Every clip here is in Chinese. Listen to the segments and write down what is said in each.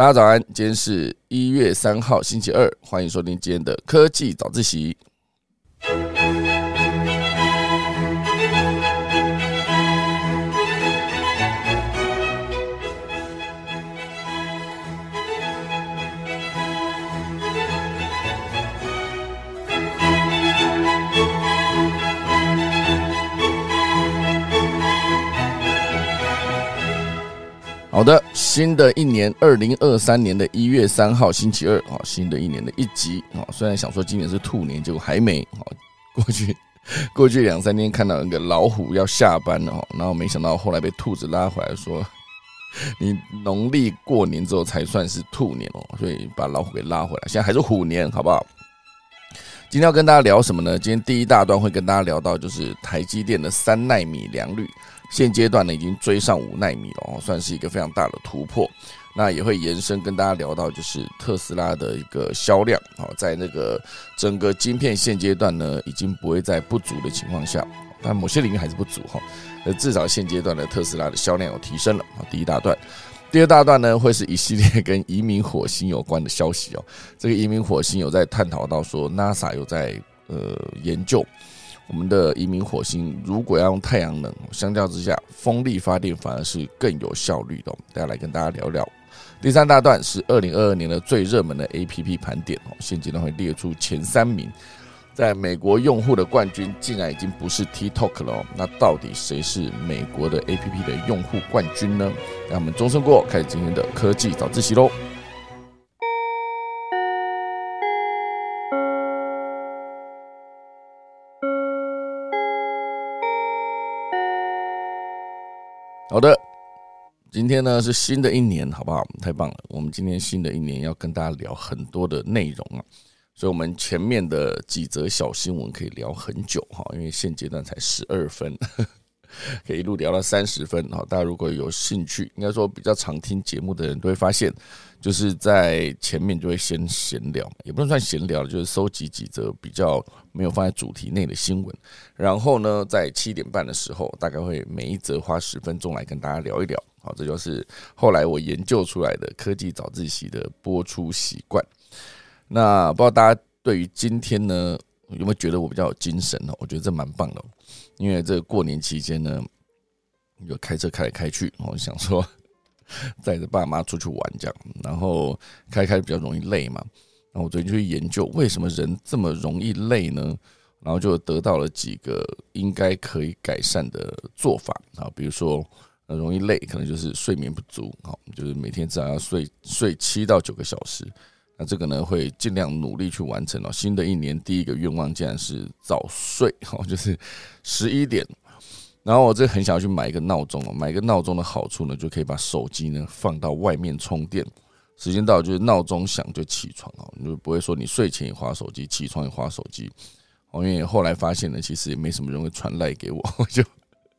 大家早安，今天是一月三号，星期二，欢迎收听今天的科技早自习。好的，新的一年，二零二三年的一月三号，星期二，啊，新的一年的一集，啊，虽然想说今年是兔年，结果还没，啊，过去过去两三天看到那个老虎要下班了，哈，然后没想到后来被兔子拉回来，说 你农历过年之后才算是兔年哦，所以把老虎给拉回来，现在还是虎年，好不好？今天要跟大家聊什么呢？今天第一大段会跟大家聊到，就是台积电的三纳米良率。现阶段呢，已经追上五纳米了哦，算是一个非常大的突破。那也会延伸跟大家聊到，就是特斯拉的一个销量哦，在那个整个晶片现阶段呢，已经不会在不足的情况下，但某些领域还是不足哈。呃，至少现阶段的特斯拉的销量有提升了啊。第一大段，第二大段呢，会是一系列跟移民火星有关的消息哦。这个移民火星有在探讨到说，NASA 有在呃研究。我们的移民火星，如果要用太阳能，相较之下，风力发电反而是更有效率的。大家来跟大家聊聊。第三大段是二零二二年的最热门的 A P P 盘点哦，现阶段会列出前三名。在美国用户的冠军，竟然已经不是 TikTok 了。那到底谁是美国的 A P P 的用户冠军呢？让我们钟声过，开始今天的科技早自习喽。好的，今天呢是新的一年，好不好？太棒了！我们今天新的一年要跟大家聊很多的内容啊，所以我们前面的几则小新闻可以聊很久哈，因为现阶段才十二分，可以一路聊到三十分哈。大家如果有兴趣，应该说比较常听节目的人都会发现。就是在前面就会先闲聊，也不能算闲聊，就是收集几则比较没有放在主题内的新闻。然后呢，在七点半的时候，大概会每一则花十分钟来跟大家聊一聊。好，这就是后来我研究出来的科技早自习的播出习惯。那不知道大家对于今天呢，有没有觉得我比较有精神呢？我觉得这蛮棒的，因为这过年期间呢，就开车开来开去，我想说。带着爸妈出去玩，这样，然后开开比较容易累嘛。然后我最近去研究为什么人这么容易累呢？然后就得到了几个应该可以改善的做法啊，比如说，容易累可能就是睡眠不足，好，就是每天至少要睡睡七到九个小时。那这个呢，会尽量努力去完成哦。新的一年第一个愿望竟然是早睡，好，就是十一点。然后我这很想要去买一个闹钟哦，买一个闹钟的好处呢，就可以把手机呢放到外面充电，时间到就是闹钟响就起床哦，你就不会说你睡前也划手机，起床也划手机哦。因为后来发现呢，其实也没什么人会传赖给我，我 就。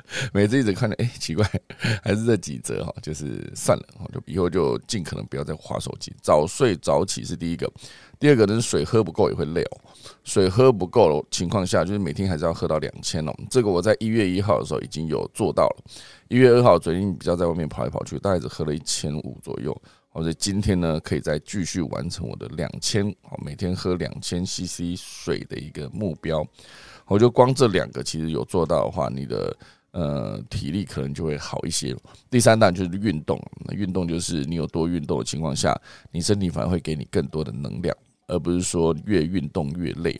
每次一直看着，哎，奇怪，还是这几折哈，就是算了，就以后就尽可能不要再划手机，早睡早起是第一个，第二个呢，水喝不够也会累哦，水喝不够的情况下，就是每天还是要喝到两千哦，这个我在一月一号的时候已经有做到了，一月二号最近比较在外面跑来跑去，大概只喝了一千五左右，或者今天呢，可以再继续完成我的两千，好，每天喝两千 CC 水的一个目标，我就光这两个其实有做到的话，你的。呃，体力可能就会好一些。第三档就是运动，运动就是你有多运动的情况下，你身体反而会给你更多的能量，而不是说越运动越累。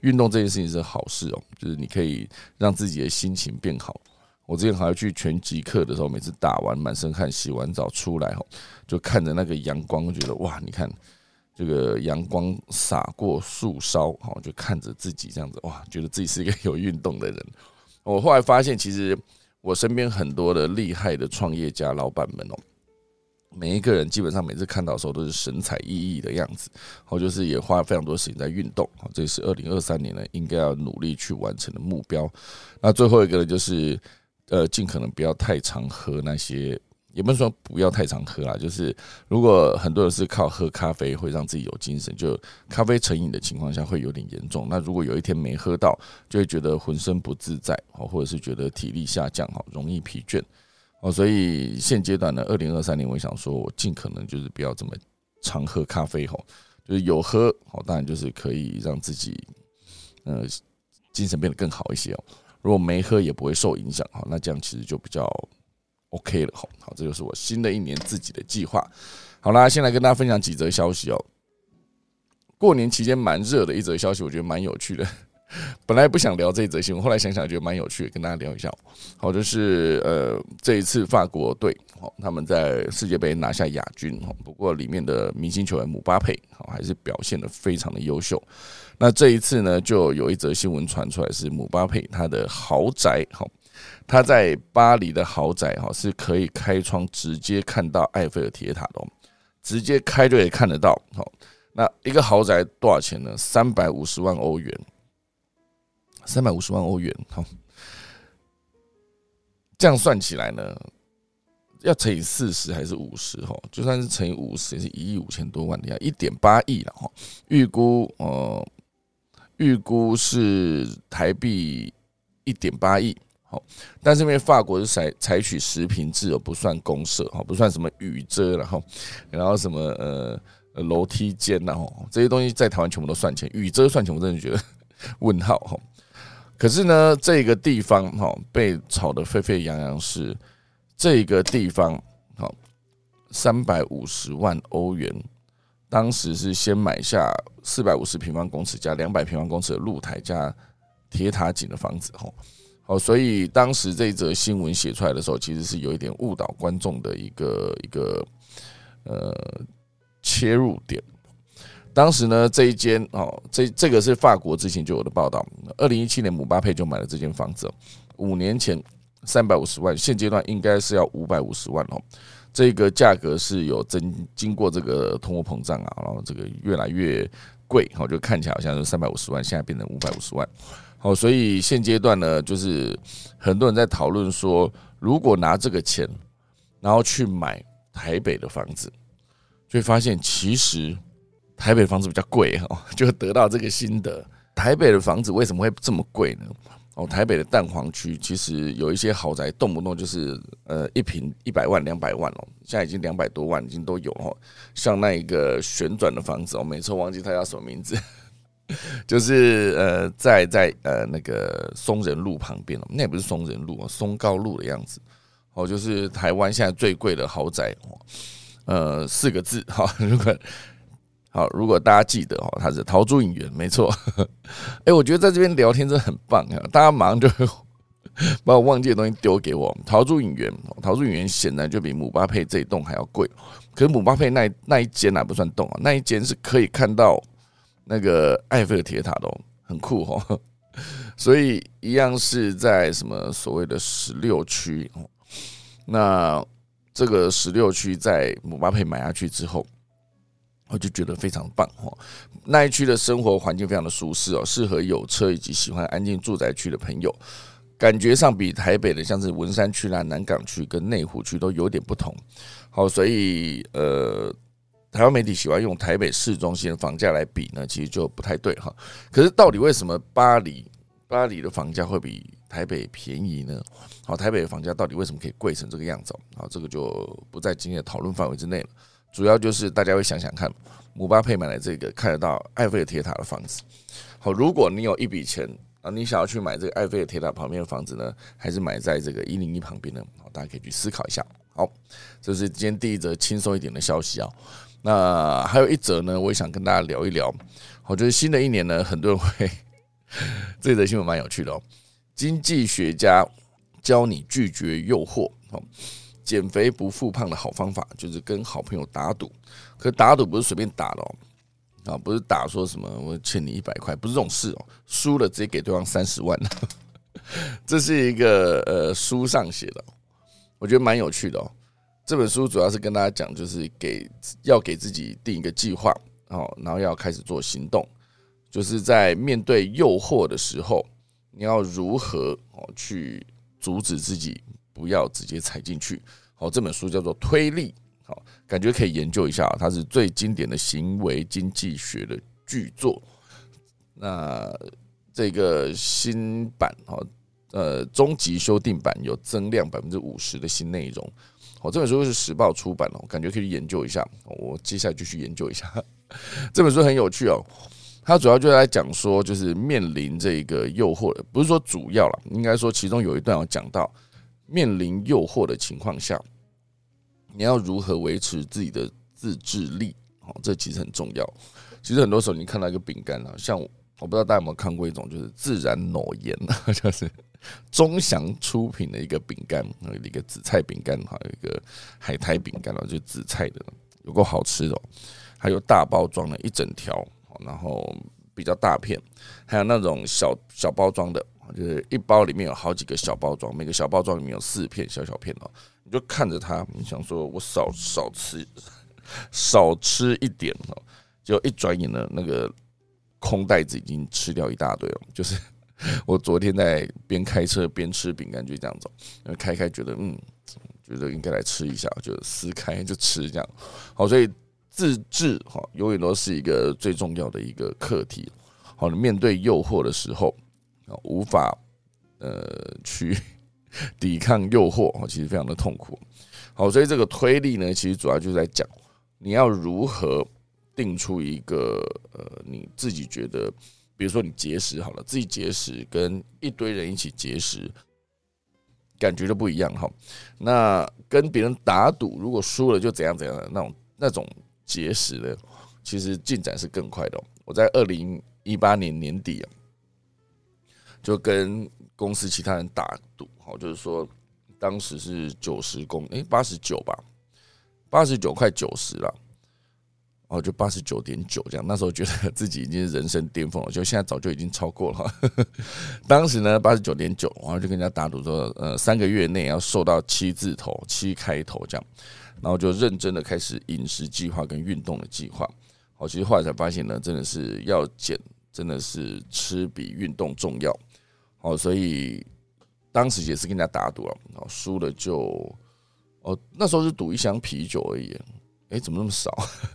运动这件事情是好事哦，就是你可以让自己的心情变好。我之前还要去拳击课的时候，每次打完满身汗、洗完澡出来后，就看着那个阳光，觉得哇，你看这个阳光洒过树梢，好，就看着自己这样子，哇，觉得自己是一个 有运动的人。我后来发现，其实我身边很多的厉害的创业家、老板们哦，每一个人基本上每次看到的时候都是神采奕奕的样子，然后就是也花了非常多时间在运动。啊，这是二零二三年呢应该要努力去完成的目标。那最后一个呢，就是呃，尽可能不要太常喝那些。也不是说不要太常喝啦，就是如果很多人是靠喝咖啡会让自己有精神，就咖啡成瘾的情况下会有点严重。那如果有一天没喝到，就会觉得浑身不自在，哦，或者是觉得体力下降，哈，容易疲倦，哦，所以现阶段呢，二零二三年，我想说我尽可能就是不要这么常喝咖啡吼，就是有喝哦，当然就是可以让自己呃精神变得更好一些哦。如果没喝也不会受影响哈，那这样其实就比较 OK 了哈。好，这就是我新的一年自己的计划。好啦，先来跟大家分享几则消息哦。过年期间蛮热的一则消息，我觉得蛮有趣的。本来不想聊这则新闻，后来想想觉得蛮有趣的，跟大家聊一下。好，就是呃，这一次法国队好，他们在世界杯拿下亚军哈。不过里面的明星球员姆巴佩好，还是表现的非常的优秀。那这一次呢，就有一则新闻传出来，是姆巴佩他的豪宅好，他在巴黎的豪宅哈，是可以开窗直接看到埃菲尔铁塔的，直接开就可以看得到。好，那一个豪宅多少钱呢？三百五十万欧元。三百五十万欧元，好，这样算起来呢，要乘以四十还是五十？哈，就算是乘以五十，也是一亿五千多万的呀，一点八亿了哈。预估呃，预估是台币一点八亿，但是因为法国是采采取实平制，而不算公社，哈，不算什么雨遮，然后然后什么呃楼梯间，然后这些东西在台湾全部都算钱，雨遮算钱，我真的觉得问号哈。可是呢，这个地方哈被炒得沸沸扬扬，是这个地方好三百五十万欧元，当时是先买下四百五十平方公尺加两百平方公尺的露台加铁塔景的房子哈，好，所以当时这则新闻写出来的时候，其实是有一点误导观众的一个一个呃切入点。当时呢，这一间哦，这这个是法国之前就有的报道。二零一七年，姆巴佩就买了这间房子，五年前三百五十万，现阶段应该是要五百五十万哦。这个价格是有增经过这个通货膨胀啊，然后这个越来越贵，好就看起来好像是三百五十万，现在变成五百五十万。好，所以现阶段呢，就是很多人在讨论说，如果拿这个钱，然后去买台北的房子，就会发现其实。台北房子比较贵哈，就得到这个心得。台北的房子为什么会这么贵呢？哦，台北的蛋黄区其实有一些豪宅，动不动就是呃一平一百万、两百万哦，现在已经两百多万，已经都有哦。像那一个旋转的房子哦，每次忘记它叫什么名字，就是呃在在呃那个松仁路旁边哦，那也不是松仁路啊，松高路的样子哦，就是台湾现在最贵的豪宅，呃四个字哈，如果。好，如果大家记得哦，他是陶朱影园，没错。哎，我觉得在这边聊天真的很棒啊！大家马上就把我忘记的东西丢给我。陶朱影园，陶朱影园显然就比姆巴佩这一栋还要贵。可是姆巴佩那那一间哪不算栋啊？那一间是可以看到那个埃菲尔铁塔的，很酷哈。所以一样是在什么所谓的十六区哦。那这个十六区在姆巴佩买下去之后。我就觉得非常棒哈，那一区的生活环境非常的舒适哦，适合有车以及喜欢安静住宅区的朋友。感觉上比台北的像是文山区啦、南港区跟内湖区都有点不同。好，所以呃，台湾媒体喜欢用台北市中心的房价来比呢，其实就不太对哈。可是到底为什么巴黎巴黎的房价会比台北便宜呢？好，台北的房价到底为什么可以贵成这个样子？好，这个就不在今天的讨论范围之内了。主要就是大家会想想看，姆巴佩买了这个看得到埃菲尔铁塔的房子。好，如果你有一笔钱啊，你想要去买这个埃菲尔铁塔旁边的房子呢，还是买在这个一零一旁边呢？好，大家可以去思考一下。好，这是今天第一则轻松一点的消息啊。那还有一则呢，我也想跟大家聊一聊。我觉得新的一年呢，很多人会 这则新闻蛮有趣的哦。经济学家教你拒绝诱惑。哦。减肥不复胖的好方法就是跟好朋友打赌，可打赌不是随便打的哦，啊，不是打说什么我欠你一百块，不是这种事哦，输了直接给对方三十万，这是一个呃书上写的，我觉得蛮有趣的哦。这本书主要是跟大家讲，就是给要给自己定一个计划哦，然后要开始做行动，就是在面对诱惑的时候，你要如何哦去阻止自己。不要直接踩进去。好，这本书叫做《推力》，好，感觉可以研究一下。它是最经典的行为经济学的巨作。那这个新版，哦，呃终极修订版有增量百分之五十的新内容。哦，这本书是时报出版哦，感觉可以研究一下。我接下来就去研究一下 这本书，很有趣哦。它主要就在讲说，就是面临这个诱惑，不是说主要了，应该说其中有一段有讲到，面临诱惑的情况下，你要如何维持自己的自制力？哦，这其实很重要。其实很多时候你看到一个饼干啊，像我不知道大家有没有看过一种，就是自然裸盐，就是中祥出品的一个饼干，一个紫菜饼干，还有一个海苔饼干，就紫菜的，有够好吃的。还有大包装的一整条。然后比较大片，还有那种小小包装的，就是一包里面有好几个小包装，每个小包装里面有四片小小片哦。你就看着它，你想说我少少吃 少吃一点哦，就一转眼呢，那个空袋子已经吃掉一大堆了。就是 我昨天在边开车边吃饼干，就这样走，开开觉得嗯，觉得应该来吃一下，就撕开就吃这样。好，所以。自制哈，永远都是一个最重要的一个课题。好，你面对诱惑的时候，无法呃去 抵抗诱惑，其实非常的痛苦。好，所以这个推力呢，其实主要就在讲你要如何定出一个呃你自己觉得，比如说你节食好了，自己节食跟一堆人一起节食，感觉都不一样哈。那跟别人打赌，如果输了就怎样怎样的那种那种。节食的，其实进展是更快的。我在二零一八年年底啊，就跟公司其他人打赌，好，就是说当时是九十公，哎，八十九吧，八十九快九十了，哦，就八十九点九这样。那时候觉得 自己已经是人生巅峰了，就现在早就已经超过了。当时呢，八十九点九，然后就跟人家打赌说，呃，三个月内要瘦到七字头，七开头这样。然后就认真的开始饮食计划跟运动的计划。好，其实后来才发现呢，真的是要减，真的是吃比运动重要。哦，所以当时也是跟人家打赌了，然后输了就，哦，那时候是赌一箱啤酒而已。哎，怎么那么少？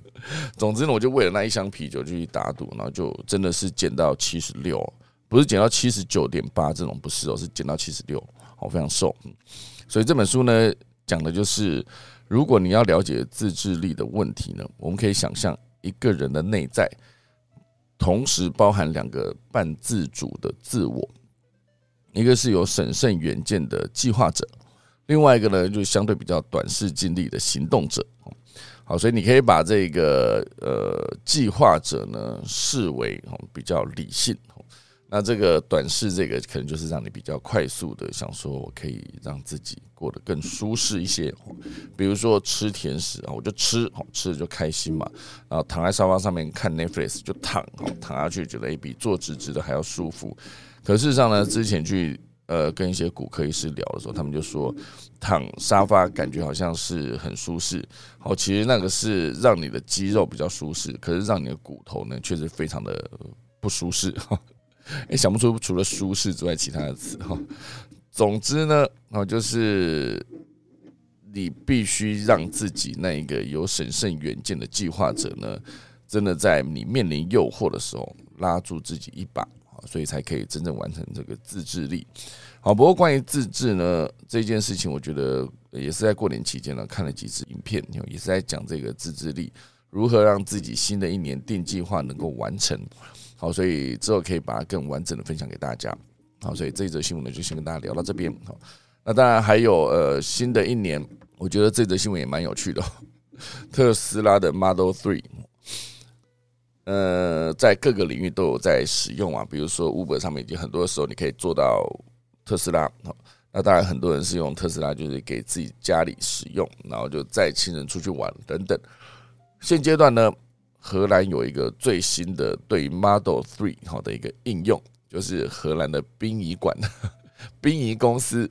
总之呢，我就为了那一箱啤酒就去打赌，然后就真的是减到七十六，不是减到七十九点八这种，不是哦，是减到七十六，好，非常瘦。所以这本书呢，讲的就是。如果你要了解自制力的问题呢，我们可以想象一个人的内在同时包含两个半自主的自我，一个是有审慎远见的计划者，另外一个呢就相对比较短视尽力的行动者。好，所以你可以把这个呃计划者呢视为比较理性。那这个短视，这个可能就是让你比较快速的想说，我可以让自己过得更舒适一些。比如说吃甜食啊，我就吃，好吃了就开心嘛。然后躺在沙发上面看 Netflix 就躺，躺下去觉得比坐直直的还要舒服。可事实上呢，之前去呃跟一些骨科医师聊的时候，他们就说躺沙发感觉好像是很舒适，好，其实那个是让你的肌肉比较舒适，可是让你的骨头呢确实非常的不舒适哈。哎，想不出除了舒适之外其他的词哈。总之呢，哦，就是你必须让自己那一个有审慎远见的计划者呢，真的在你面临诱惑的时候拉住自己一把所以才可以真正完成这个自制力。好，不过关于自制呢这件事情，我觉得也是在过年期间呢看了几支影片，也是在讲这个自制力如何让自己新的一年定计划能够完成。好，所以之后可以把它更完整的分享给大家。好，所以这一则新闻呢，就先跟大家聊到这边。好，那当然还有呃，新的一年，我觉得这则新闻也蛮有趣的。特斯拉的 Model Three，呃，在各个领域都有在使用啊，比如说 Uber 上面已经很多时候你可以做到特斯拉。那当然很多人是用特斯拉，就是给自己家里使用，然后就载亲人出去玩等等。现阶段呢？荷兰有一个最新的对 Model Three 好的一个应用，就是荷兰的殡仪馆、殡仪公司，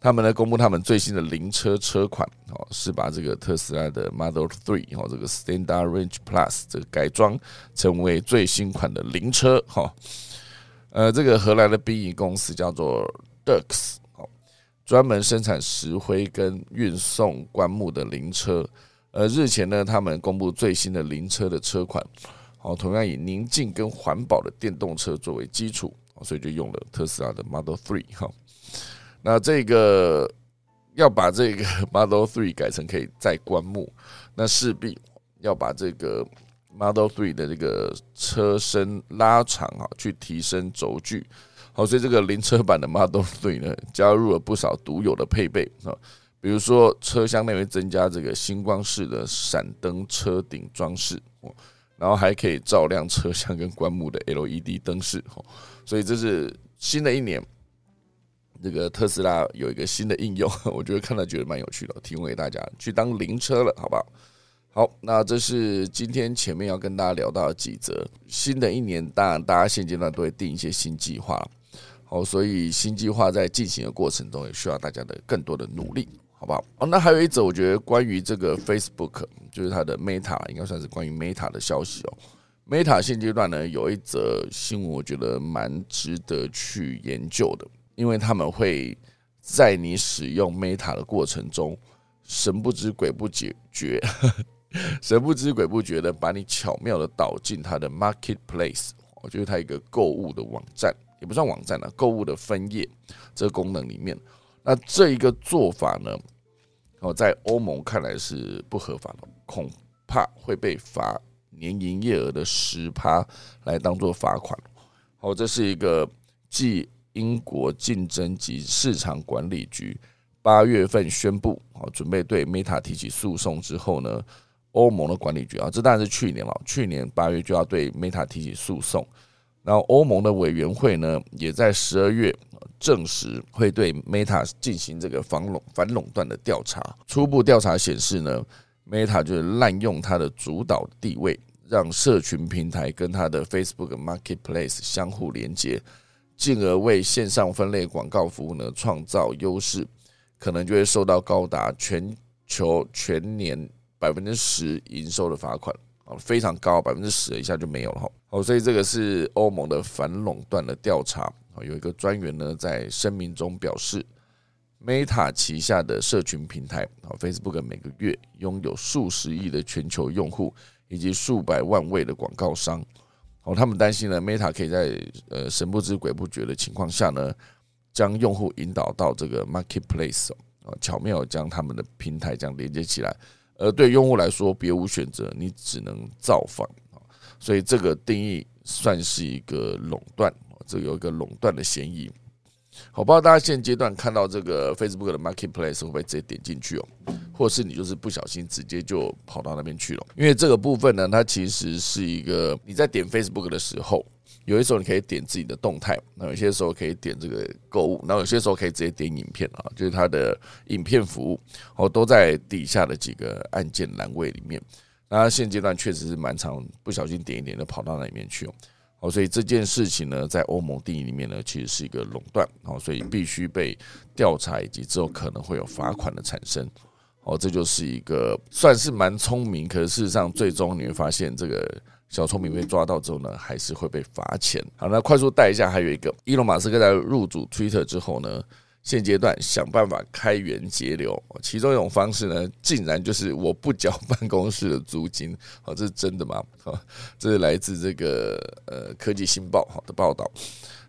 他们呢公布他们最新的灵车车款，哦，是把这个特斯拉的 Model Three 哦，这个 Standard Range Plus 这个改装成为最新款的灵车，哈，呃，这个荷兰的殡仪公司叫做 Dux，哦，专门生产石灰跟运送棺木的灵车。呃，日前呢，他们公布最新的灵车的车款，哦，同样以宁静跟环保的电动车作为基础，所以就用了特斯拉的 Model Three 哈。那这个要把这个 Model Three 改成可以再棺木，那势必要把这个 Model Three 的这个车身拉长啊，去提升轴距。好，所以这个零车版的 Model Three 呢，加入了不少独有的配备啊，比如说车厢内会增加这个星光式的闪灯车顶装饰哦，然后还可以照亮车厢跟棺木的 LED 灯饰。所以这是新的一年，这个特斯拉有一个新的应用，我觉得看了觉得蛮有趣的，提供给大家去当灵车了，好不好？好，那这是今天前面要跟大家聊到的几则。新的一年，当然大家现阶段都会定一些新计划。好，所以新计划在进行的过程中，也需要大家的更多的努力，好不好？哦，那还有一则，我觉得关于这个 Facebook，就是它的 Meta，应该算是关于 Meta 的消息哦。Meta 现阶段呢，有一则新闻，我觉得蛮值得去研究的，因为他们会在你使用 Meta 的过程中，神不知鬼不觉，神不知鬼不觉的把你巧妙的导进它的 Marketplace，我觉得它一个购物的网站。也不算网站了，购物的分页这个功能里面，那这一个做法呢，哦，在欧盟看来是不合法的，恐怕会被罚年营业额的十趴来当做罚款。好，这是一个继英国竞争及市场管理局八月份宣布，啊，准备对 Meta 提起诉讼之后呢，欧盟的管理局啊，这当然是去年了，去年八月就要对 Meta 提起诉讼。然后欧盟的委员会呢，也在十二月证实会对 Meta 进行这个反垄反垄断的调查。初步调查显示呢，Meta 就是滥用它的主导地位，让社群平台跟它的 Facebook Marketplace 相互连接，进而为线上分类广告服务呢创造优势，可能就会受到高达全球全年百分之十营收的罚款啊。非常高，百分之十以下就没有了哈。好，所以这个是欧盟的反垄断的调查啊。有一个专员呢在声明中表示，Meta 旗下的社群平台啊，Facebook 每个月拥有数十亿的全球用户以及数百万位的广告商。哦，他们担心呢，Meta 可以在呃神不知鬼不觉的情况下呢，将用户引导到这个 Marketplace 啊，巧妙将他们的平台这样连接起来。而对用户来说，别无选择，你只能造访啊，所以这个定义算是一个垄断这有一个垄断的嫌疑。好，不知道大家现阶段看到这个 Facebook 的 Marketplace 会不会直接点进去哦，或是你就是不小心直接就跑到那边去了？因为这个部分呢，它其实是一个你在点 Facebook 的时候。有些时候你可以点自己的动态，那有些时候可以点这个购物，那有些时候可以直接点影片啊，就是它的影片服务哦，都在底下的几个按键栏位里面。那现阶段确实是蛮长，不小心点一点就跑到那里面去哦，哦所以这件事情呢，在欧盟定义里面呢，其实是一个垄断哦，所以必须被调查，以及之后可能会有罚款的产生哦，这就是一个算是蛮聪明，可是事实上最终你会发现这个。小聪明被抓到之后呢，还是会被罚钱。好，那快速带一下，还有一个，伊隆马斯克在入主 Twitter 之后呢，现阶段想办法开源节流，其中一种方式呢，竟然就是我不缴办公室的租金。好，这是真的吗？好，这是来自这个呃科技新报好的报道，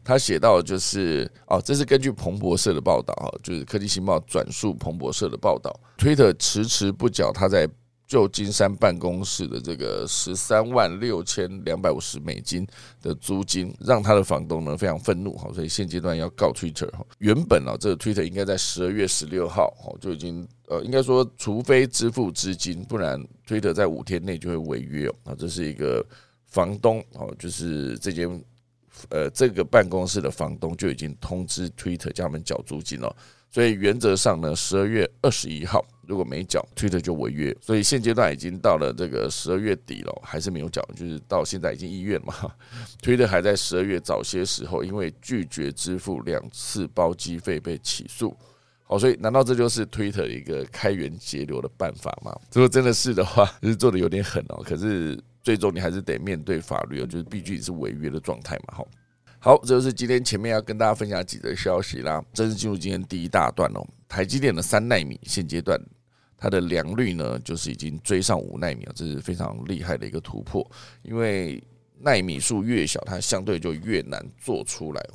他写到就是哦，这是根据彭博社的报道哈，就是科技新报转述彭博社的报道推特迟迟不缴他在。旧金山办公室的这个十三万六千两百五十美金的租金，让他的房东呢非常愤怒哈，所以现阶段要告 Twitter 哈。原本啊，这个 Twitter 应该在十二月十六号哈就已经呃，应该说除非支付资金，不然 Twitter 在五天内就会违约哦。啊，这是一个房东哦，就是这间呃这个办公室的房东就已经通知 Twitter 叫他们缴租金了。所以原则上呢，十二月二十一号如果没缴，Twitter 就违约。所以现阶段已经到了这个十二月底了，还是没有缴，就是到现在已经一月了嘛。Twitter 还在十二月早些时候，因为拒绝支付两次包机费被起诉。好，所以难道这就是 Twitter 一个开源节流的办法吗？如果真的是的话，就是做的有点狠哦。可是最终你还是得面对法律哦，就是毕竟是违约的状态嘛。好。好，这就是今天前面要跟大家分享几则消息啦。正式进入今天第一大段哦。台积电的三纳米现阶段它的良率呢，就是已经追上五纳米了，这是非常厉害的一个突破。因为纳米数越小，它相对就越难做出来。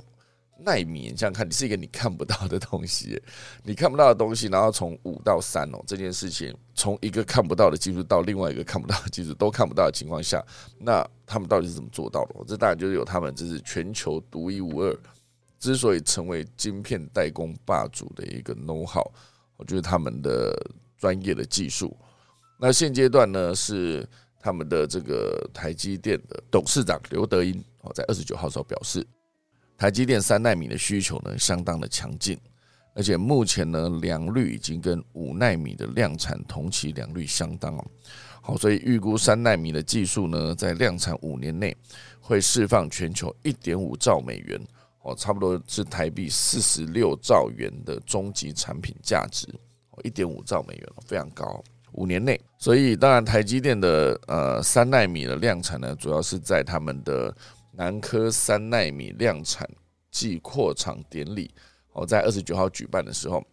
纳米，你想想看，你是一个你看不到的东西，你看不到的东西，然后从五到三哦，这件事情从一个看不到的技术到另外一个看不到的技术都看不到的情况下，那他们到底是怎么做到的？这当然就是有他们这是全球独一无二，之所以成为晶片代工霸主的一个 know how，我觉得他们的专业的技术。那现阶段呢，是他们的这个台积电的董事长刘德英哦，在二十九号时候表示。台积电三纳米的需求呢，相当的强劲，而且目前呢，良率已经跟五纳米的量产同期良率相当哦。好，所以预估三纳米的技术呢，在量产五年内会释放全球一点五兆美元哦，差不多是台币四十六兆元的终极产品价值，一点五兆美元非常高。五年内，所以当然台积电的呃三纳米的量产呢，主要是在他们的。南科三纳米量产暨扩厂典礼，哦，在二十九号举办的时候，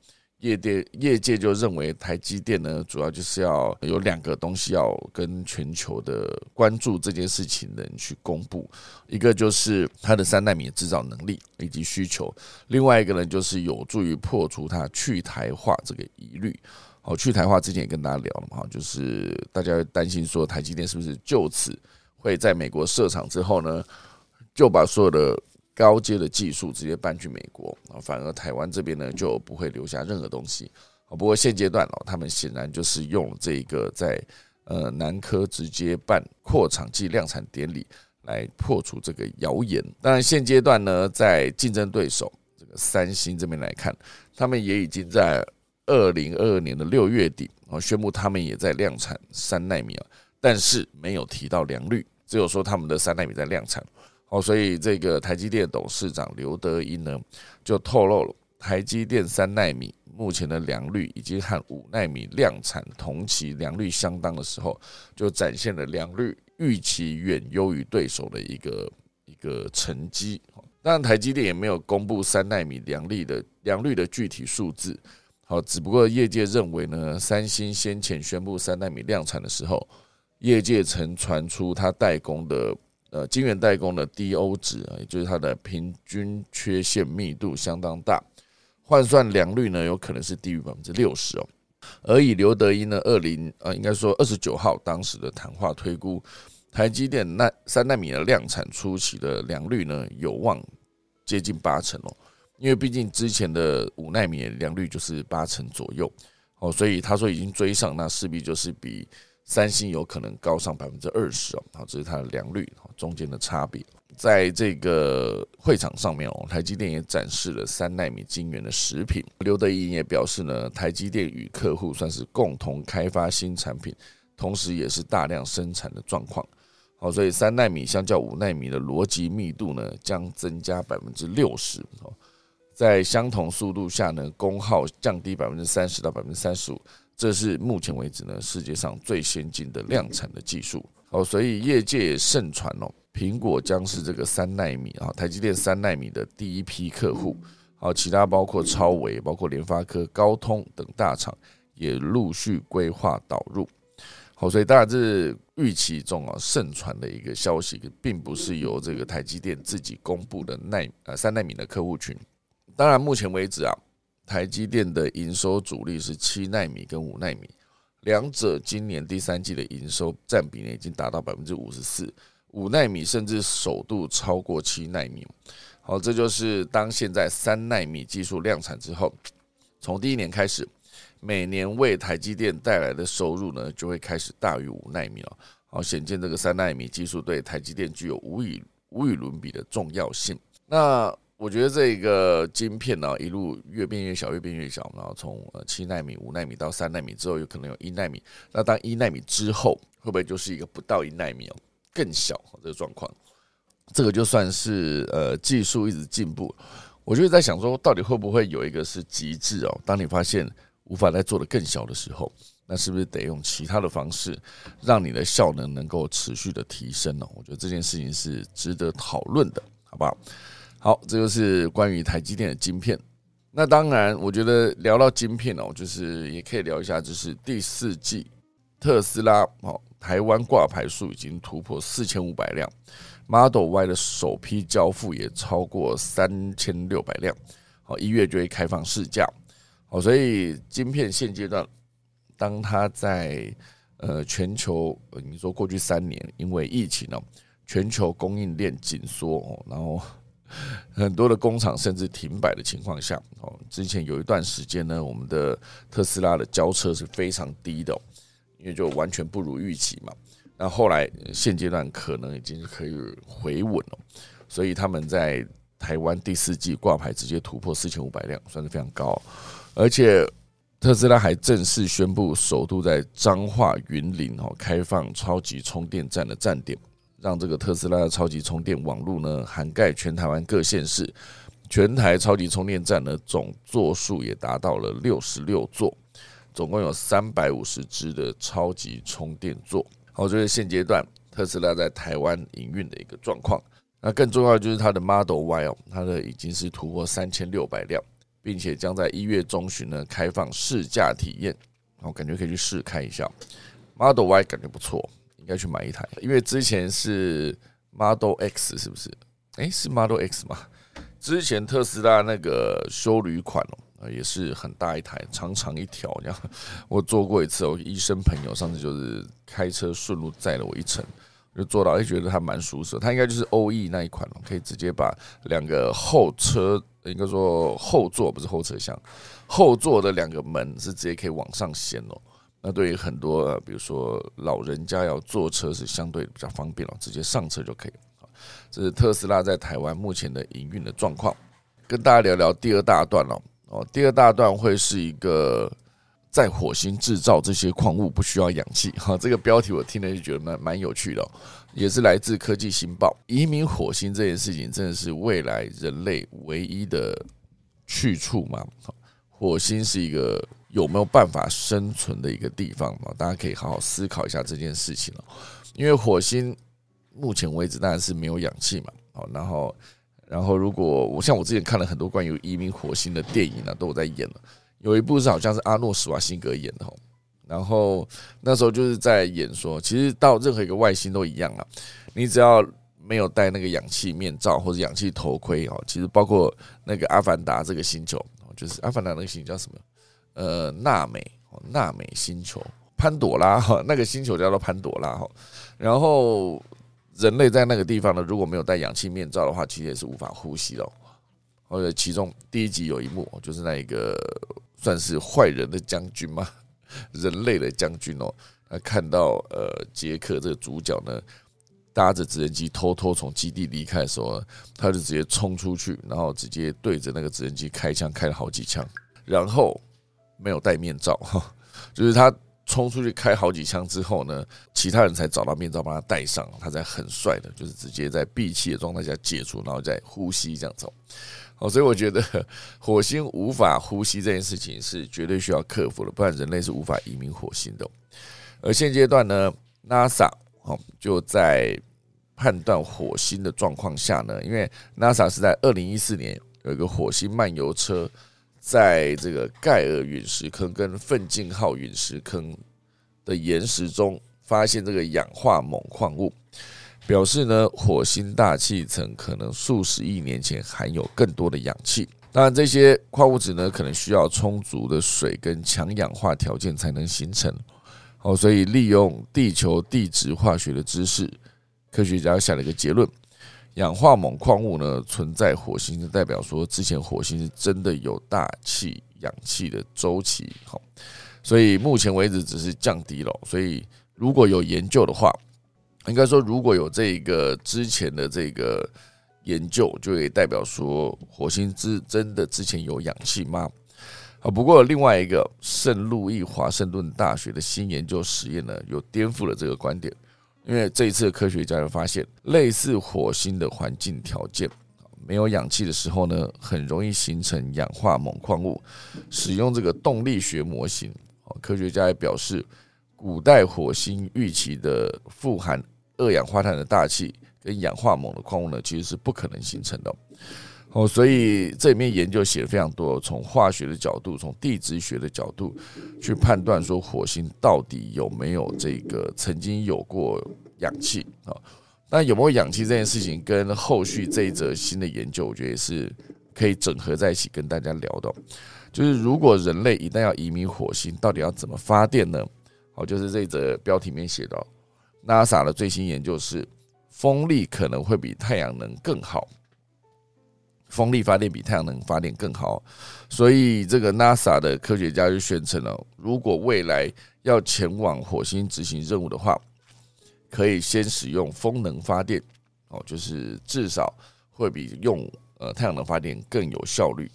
业界业界就认为台积电呢，主要就是要有两个东西要跟全球的关注这件事情的人去公布，一个就是它的三纳米制造能力以及需求，另外一个呢，就是有助于破除它去台化这个疑虑。好，去台化之前也跟大家聊了嘛，就是大家担心说台积电是不是就此会在美国设厂之后呢？就把所有的高阶的技术直接搬去美国啊，反而台湾这边呢就不会留下任何东西啊。不过现阶段哦，他们显然就是用这个在呃南科直接办扩厂及量产典礼来破除这个谣言。当然现阶段呢，在竞争对手这个三星这边来看，他们也已经在二零二二年的六月底啊宣布他们也在量产三纳米啊，但是没有提到良率，只有说他们的三纳米在量产。哦，所以这个台积电董事长刘德英呢，就透露了台积电三纳米目前的良率已经和五纳米量产同期良率相当的时候，就展现了良率预期远优于对手的一个一个成绩。当然，台积电也没有公布三纳米良率的良率的具体数字。好，只不过业界认为呢，三星先前宣布三纳米量产的时候，业界曾传出它代工的。呃，晶圆代工的 DO 值啊，也就是它的平均缺陷密度相当大，换算良率呢，有可能是低于百分之六十哦。而以刘德英呢，二零呃，应该说二十九号当时的谈话推估，台积电那三纳米的量产初期的良率呢，有望接近八成哦。因为毕竟之前的五纳米良率就是八成左右哦，所以他说已经追上，那势必就是比。三星有可能高上百分之二十哦，好，这是它的良率中间的差别。在这个会场上面哦，台积电也展示了三纳米晶圆的食品。刘德英也表示呢，台积电与客户算是共同开发新产品，同时也是大量生产的状况。好，所以三纳米相较五纳米的逻辑密度呢，将增加百分之六十哦，在相同速度下呢，功耗降低百分之三十到百分之三十五。这是目前为止呢世界上最先进的量产的技术哦，所以业界盛传哦，苹果将是这个三纳米啊，台积电三纳米的第一批客户。好，其他包括超微、包括联发科、高通等大厂也陆续规划导入。好，所以当然这预期中啊盛传的一个消息，并不是由这个台积电自己公布的纳呃三纳米的客户群。当然，目前为止啊。台积电的营收主力是七纳米跟五纳米，两者今年第三季的营收占比呢已经达到百分之五十四，五纳米甚至首度超过七纳米。好，这就是当现在三纳米技术量产之后，从第一年开始，每年为台积电带来的收入呢就会开始大于五纳米了。好，显见这个三纳米技术对台积电具有无与无与伦比的重要性。那我觉得这个晶片呢，一路越变越小，越变越小，然后从呃七纳米、五纳米到三纳米之后，有可能有一纳米。那当一纳米之后，会不会就是一个不到一纳米哦，更小这个状况？这个就算是呃技术一直进步，我就在想说，到底会不会有一个是极致哦？当你发现无法再做的更小的时候，那是不是得用其他的方式，让你的效能能够持续的提升呢？我觉得这件事情是值得讨论的，好不好？好，这就是关于台积电的晶片。那当然，我觉得聊到晶片哦，就是也可以聊一下，就是第四季特斯拉哦台湾挂牌数已经突破四千五百辆，Model Y 的首批交付也超过三千六百辆。好，一月就会开放试驾。好，所以晶片现阶段，当它在呃全球，你说过去三年因为疫情呢，全球供应链紧缩哦，然后。很多的工厂甚至停摆的情况下，哦，之前有一段时间呢，我们的特斯拉的交车是非常低的，因为就完全不如预期嘛。那后来现阶段可能已经可以回稳了，所以他们在台湾第四季挂牌直接突破四千五百辆，算是非常高。而且特斯拉还正式宣布，首度在彰化云林哦开放超级充电站的站点。让这个特斯拉的超级充电网络呢，涵盖全台湾各县市，全台超级充电站的总座数也达到了六十六座，总共有三百五十支的超级充电座。好，这是现阶段特斯拉在台湾营运的一个状况。那更重要的就是它的 Model Y 哦，它的已经是突破三千六百辆，并且将在一月中旬呢开放试驾体验。我感觉可以去试开一下 Model Y，感觉不错。应该去买一台，因为之前是 Model X 是不是？哎，是 Model X 吗？之前特斯拉那个修旅款哦，也是很大一台，长长一条这样。我坐过一次，我医生朋友上次就是开车顺路载了我一程，就坐到，哎，觉得它蛮舒适。它应该就是 OE 那一款哦，可以直接把两个后车，应该说后座不是后车厢，后座的两个门是直接可以往上掀哦。那对于很多，比如说老人家要坐车是相对比较方便了，直接上车就可以。这是特斯拉在台湾目前的营运的状况。跟大家聊聊第二大段了。哦，第二大段会是一个在火星制造这些矿物不需要氧气。哈，这个标题我听了就觉得蛮蛮有趣的，也是来自科技新报。移民火星这件事情真的是未来人类唯一的去处吗？火星是一个。有没有办法生存的一个地方嘛？大家可以好好思考一下这件事情哦。因为火星目前为止当然是没有氧气嘛。好，然后，然后如果我像我之前看了很多关于移民火星的电影呢，都有在演了。有一部是好像是阿诺·施瓦辛格演的哦。然后那时候就是在演说，其实到任何一个外星都一样啊。你只要没有戴那个氧气面罩或者氧气头盔哦，其实包括那个阿凡达这个星球，就是阿凡达那个星球叫什么？呃，纳美，纳美星球，潘朵拉哈，那个星球叫做潘朵拉哈。然后人类在那个地方呢，如果没有戴氧气面罩的话，其实也是无法呼吸的。而且其中第一集有一幕，就是那一个算是坏人的将军嘛，人类的将军哦，他看到呃杰克这个主角呢，搭着直升机偷偷从基地离开的时候，他就直接冲出去，然后直接对着那个直升机开枪，开了好几枪，然后。没有戴面罩哈，就是他冲出去开好几枪之后呢，其他人才找到面罩帮他戴上，他才很帅的，就是直接在闭气的状态下解除，然后再呼吸这样走。哦，所以我觉得 火星无法呼吸这件事情是绝对需要克服的，不然人类是无法移民火星的。而现阶段呢，NASA 哦就在判断火星的状况下呢，因为 NASA 是在二零一四年有一个火星漫游车。在这个盖尔陨石坑跟奋进号陨石坑的岩石中，发现这个氧化锰矿物，表示呢，火星大气层可能数十亿年前含有更多的氧气。当然，这些矿物质呢，可能需要充足的水跟强氧化条件才能形成。哦，所以利用地球地质化学的知识，科学家下了一个结论。氧化锰矿物呢存在火星，就代表说之前火星是真的有大气氧气的周期，好，所以目前为止只是降低了。所以如果有研究的话，应该说如果有这个之前的这个研究，就也代表说火星之真的之前有氧气吗？啊，不过另外一个圣路易华盛顿大学的新研究实验呢，又颠覆了这个观点。因为这一次科学家就发现，类似火星的环境条件，没有氧气的时候呢，很容易形成氧化锰矿物。使用这个动力学模型，科学家也表示，古代火星预期的富含二氧化碳的大气跟氧化锰的矿物呢，其实是不可能形成的。哦，所以这里面研究写的非常多，从化学的角度，从地质学的角度去判断说火星到底有没有这个曾经有过氧气啊？那有没有氧气这件事情，跟后续这一则新的研究，我觉得是可以整合在一起跟大家聊的。就是如果人类一旦要移民火星，到底要怎么发电呢？哦，就是这则标题面写的，NASA 的最新研究是风力可能会比太阳能更好。风力发电比太阳能发电更好，所以这个 NASA 的科学家就宣称了，如果未来要前往火星执行任务的话，可以先使用风能发电，哦，就是至少会比用呃太阳能发电更有效率，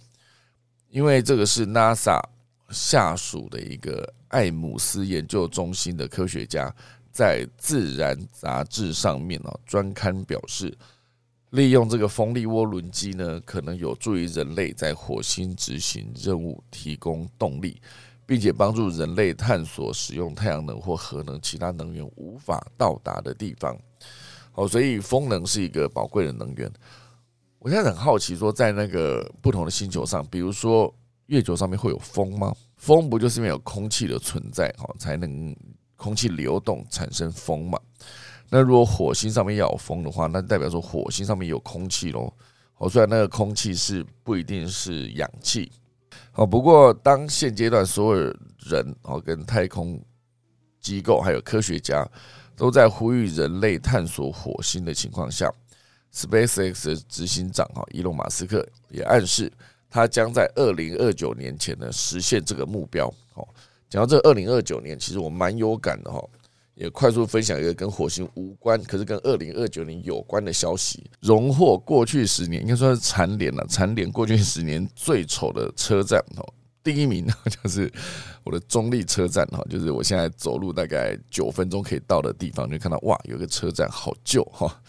因为这个是 NASA 下属的一个艾姆斯研究中心的科学家在《自然》杂志上面哦专刊表示。利用这个风力涡轮机呢，可能有助于人类在火星执行任务提供动力，并且帮助人类探索使用太阳能或核能其他能源无法到达的地方。好，所以风能是一个宝贵的能源。我现在很好奇，说在那个不同的星球上，比如说月球上面会有风吗？风不就是因为有空气的存在，好才能空气流动产生风嘛？那如果火星上面要有风的话，那代表说火星上面有空气喽。哦，虽然那个空气是不一定是氧气。哦，不过当现阶段所有人哦跟太空机构还有科学家都在呼吁人类探索火星的情况下，SpaceX 的执行长哈伊隆马斯克也暗示他将在二零二九年前呢实现这个目标。哦，讲到这二零二九年，其实我蛮有感的哈。也快速分享一个跟火星无关，可是跟二零二九年有关的消息，荣获过去十年应该说是蝉联了，蝉联过去十年最丑的车站哦，第一名就是我的中立车站哈，就是我现在走路大概九分钟可以到的地方，就看到哇，有个车站好旧哈，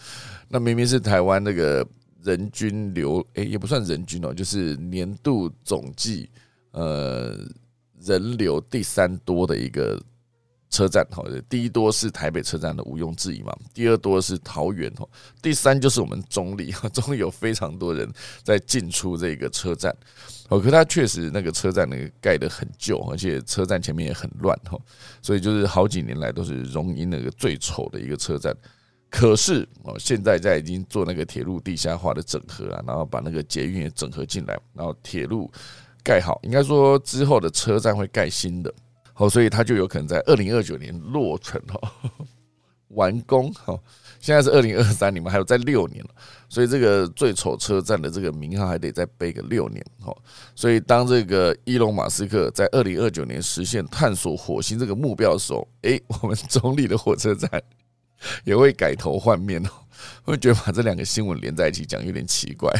那明明是台湾那个人均流，诶，也不算人均哦，就是年度总计呃人流第三多的一个。车站哈，第一多是台北车站的毋庸置疑嘛，第二多是桃园哈，第三就是我们中立哈，中立有非常多人在进出这个车站，哦，可它确实那个车站那个盖得很旧，而且车站前面也很乱哈，所以就是好几年来都是荣膺那个最丑的一个车站。可是哦，现在在已经做那个铁路地下化的整合啊，然后把那个捷运也整合进来，然后铁路盖好，应该说之后的车站会盖新的。哦，所以它就有可能在二零二九年落成哈，完工哈。现在是二零二三，你们还有在六年，所以这个最丑车站的这个名号还得再背个六年哈。所以当这个伊隆马斯克在二零二九年实现探索火星这个目标的时候，诶，我们中立的火车站也会改头换面哦。会觉得把这两个新闻连在一起讲有点奇怪，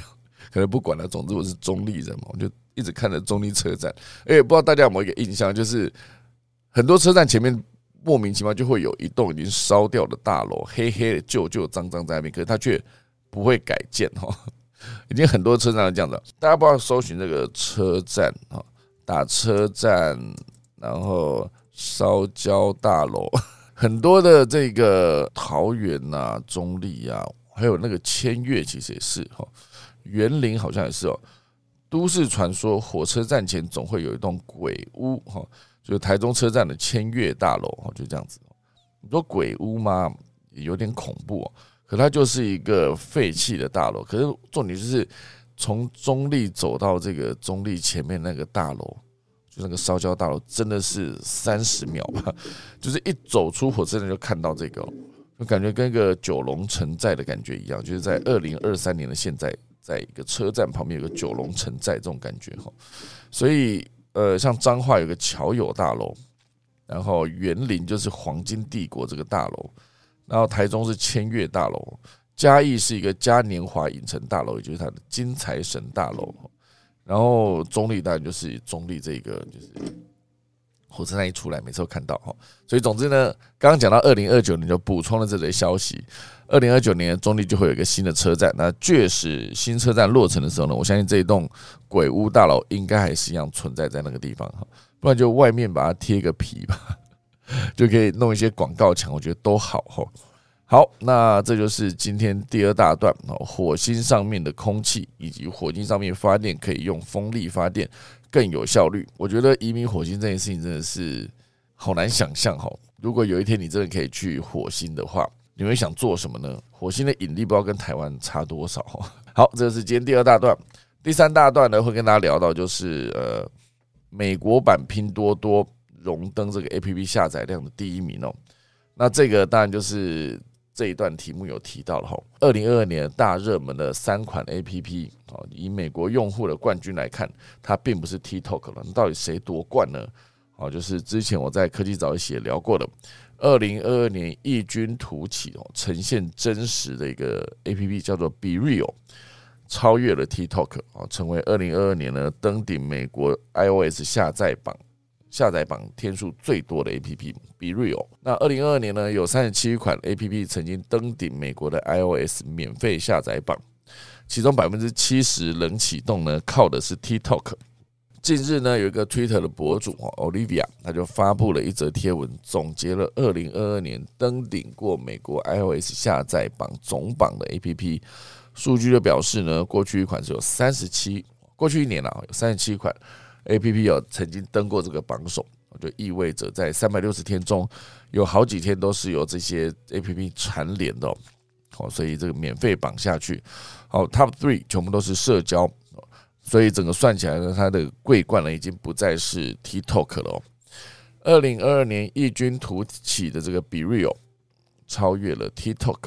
可能不管了。总之我是中立人嘛，我就一直看着中立车站。诶，不知道大家有没有一个印象，就是。很多车站前面莫名其妙就会有一栋已经烧掉的大楼，黑黑的、旧旧脏脏在那边，可是它却不会改建哈。已经很多车站是这样的，大家不要搜寻这个车站哈，打车站，然后烧焦大楼，很多的这个桃园呐、中立啊，还有那个千越，其实也是哈，园林好像也是哦。都市传说，火车站前总会有一栋鬼屋哈。就台中车站的千悦大楼哦，就这样子。你说鬼屋吗？有点恐怖哦，可它就是一个废弃的大楼。可是重点就是从中立走到这个中立前面那个大楼，就那个烧焦大楼，真的是三十秒吧。就是一走出火车站就看到这个，就感觉跟一个九龙城寨的感觉一样。就是在二零二三年的现在，在一个车站旁边有个九龙城寨这种感觉哈，所以。呃，像彰化有个侨友大楼，然后园林就是黄金帝国这个大楼，然后台中是千悦大楼，嘉义是一个嘉年华影城大楼，也就是它的金财神大楼，然后中立当然就是中立这个就是。火车站一出来，每次都看到哈，所以总之呢，刚刚讲到二零二九年就补充了这类消息。二零二九年中立就会有一个新的车站，那确实新车站落成的时候呢，我相信这一栋鬼屋大楼应该还是一样存在在那个地方哈，不然就外面把它贴个皮吧，就可以弄一些广告墙，我觉得都好哈。好，那这就是今天第二大段哦，火星上面的空气以及火星上面发电可以用风力发电更有效率。我觉得移民火星这件事情真的是好难想象哈。如果有一天你真的可以去火星的话，你会想做什么呢？火星的引力不知道跟台湾差多少。好，这是今天第二大段，第三大段呢会跟大家聊到就是呃，美国版拼多多荣登这个 A P P 下载量的第一名哦。那这个当然就是这一段题目有提到了哈。二零二二年大热门的三款 A P P 哦，以美国用户的冠军来看，它并不是 TikTok 了。那到底谁夺冠呢？哦，就是之前我在科技早一些聊过的，二零二二年异军突起哦，呈现真实的一个 A P P 叫做 Be Real，超越了 TikTok 啊，成为二零二二年呢登顶美国 iOS 下载榜下载榜天数最多的 A P P Be Real。那二零二二年呢，有三十七款 A P P 曾经登顶美国的 iOS 免费下载榜，其中百分之七十冷启动呢，靠的是 TikTok。近日呢，有一个 Twitter 的博主，Olivia，他就发布了一则贴文，总结了二零二二年登顶过美国 iOS 下载榜总榜的 APP 数据，就表示呢，过去一款是有三十七，过去一年啊，有三十七款 APP 有曾经登过这个榜首，就意味着在三百六十天中有好几天都是由这些 APP 蝉联的，好，所以这个免费榜下去，好，Top Three 全部都是社交。所以整个算起来呢，它的桂冠呢已经不再是 TikTok 了。二零二二年异军突起的这个 Be Real 超越了 TikTok，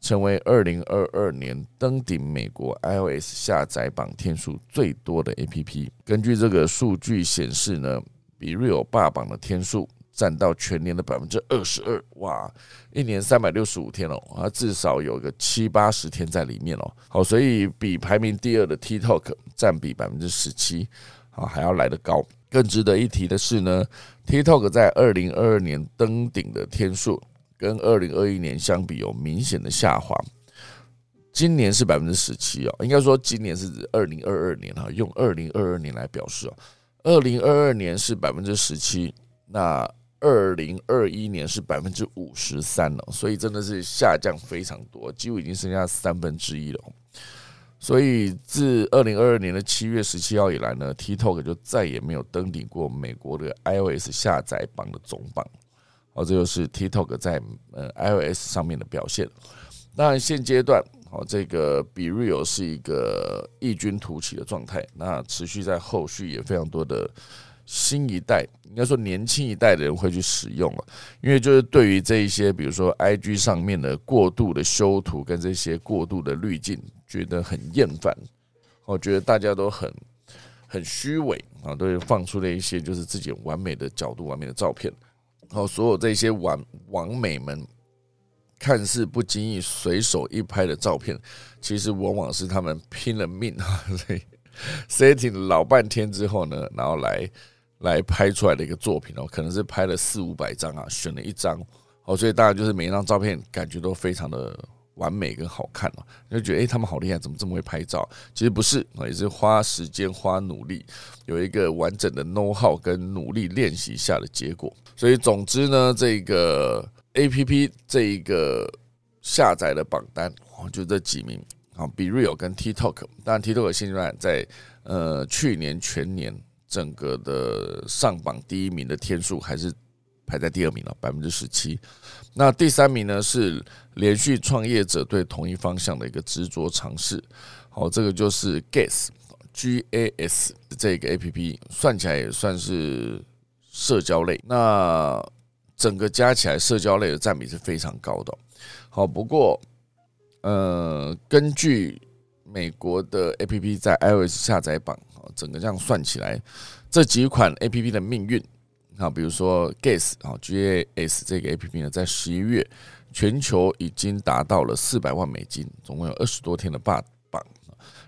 成为二零二二年登顶美国 iOS 下载榜天数最多的 APP。根据这个数据显示呢比 Real 霸榜的天数。占到全年的百分之二十二，哇！一年三百六十五天哦，它至少有个七八十天在里面哦。好，所以比排名第二的 TikTok 占比百分之十七啊还要来得高。更值得一提的是呢，TikTok 在二零二二年登顶的天数跟二零二一年相比有明显的下滑。今年是百分之十七哦，应该说今年是指二零二二年哈，用二零二二年来表示哦。二零二二年是百分之十七，那。二零二一年是百分之五十三了，所以真的是下降非常多，几乎已经剩下三分之一了。所以自二零二二年的七月十七号以来呢，TikTok 就再也没有登顶过美国的 iOS 下载榜的总榜。好，这就是 TikTok 在呃 iOS 上面的表现。当然，现阶段哦，这个 Be Real 是一个异军突起的状态，那持续在后续也非常多的。新一代应该说年轻一代的人会去使用了，因为就是对于这一些，比如说 I G 上面的过度的修图跟这些过度的滤镜，觉得很厌烦。我觉得大家都很很虚伪啊，都放出了一些就是自己完美的角度、完美的照片。哦所有这些完完美们，看似不经意随手一拍的照片，其实往往是他们拼了命啊，所以 setting 老半天之后呢，然后来。来拍出来的一个作品哦，可能是拍了四五百张啊，选了一张哦，所以当然就是每一张照片感觉都非常的完美跟好看哦，就觉得诶，他们好厉害，怎么这么会拍照？其实不是啊，也是花时间花努力，有一个完整的 know how 跟努力练习下的结果。所以总之呢，这个 A P P 这一个下载的榜单哦，就这几名啊，Be Real 跟 TikTok，当然 TikTok 现在在呃去年全年。整个的上榜第一名的天数还是排在第二名了，百分之十七。那第三名呢是连续创业者对同一方向的一个执着尝试。好，这个就是 Gas G A S 这个 A P P，算起来也算是社交类。那整个加起来社交类的占比是非常高的。好，不过呃，根据美国的 A P P 在 iOS 下载榜。整个这样算起来，这几款 A P P 的命运好，比如说 Gas 啊 G A S 这个 A P P 呢，在十一月全球已经达到了四百万美金，总共有二十多天的霸榜，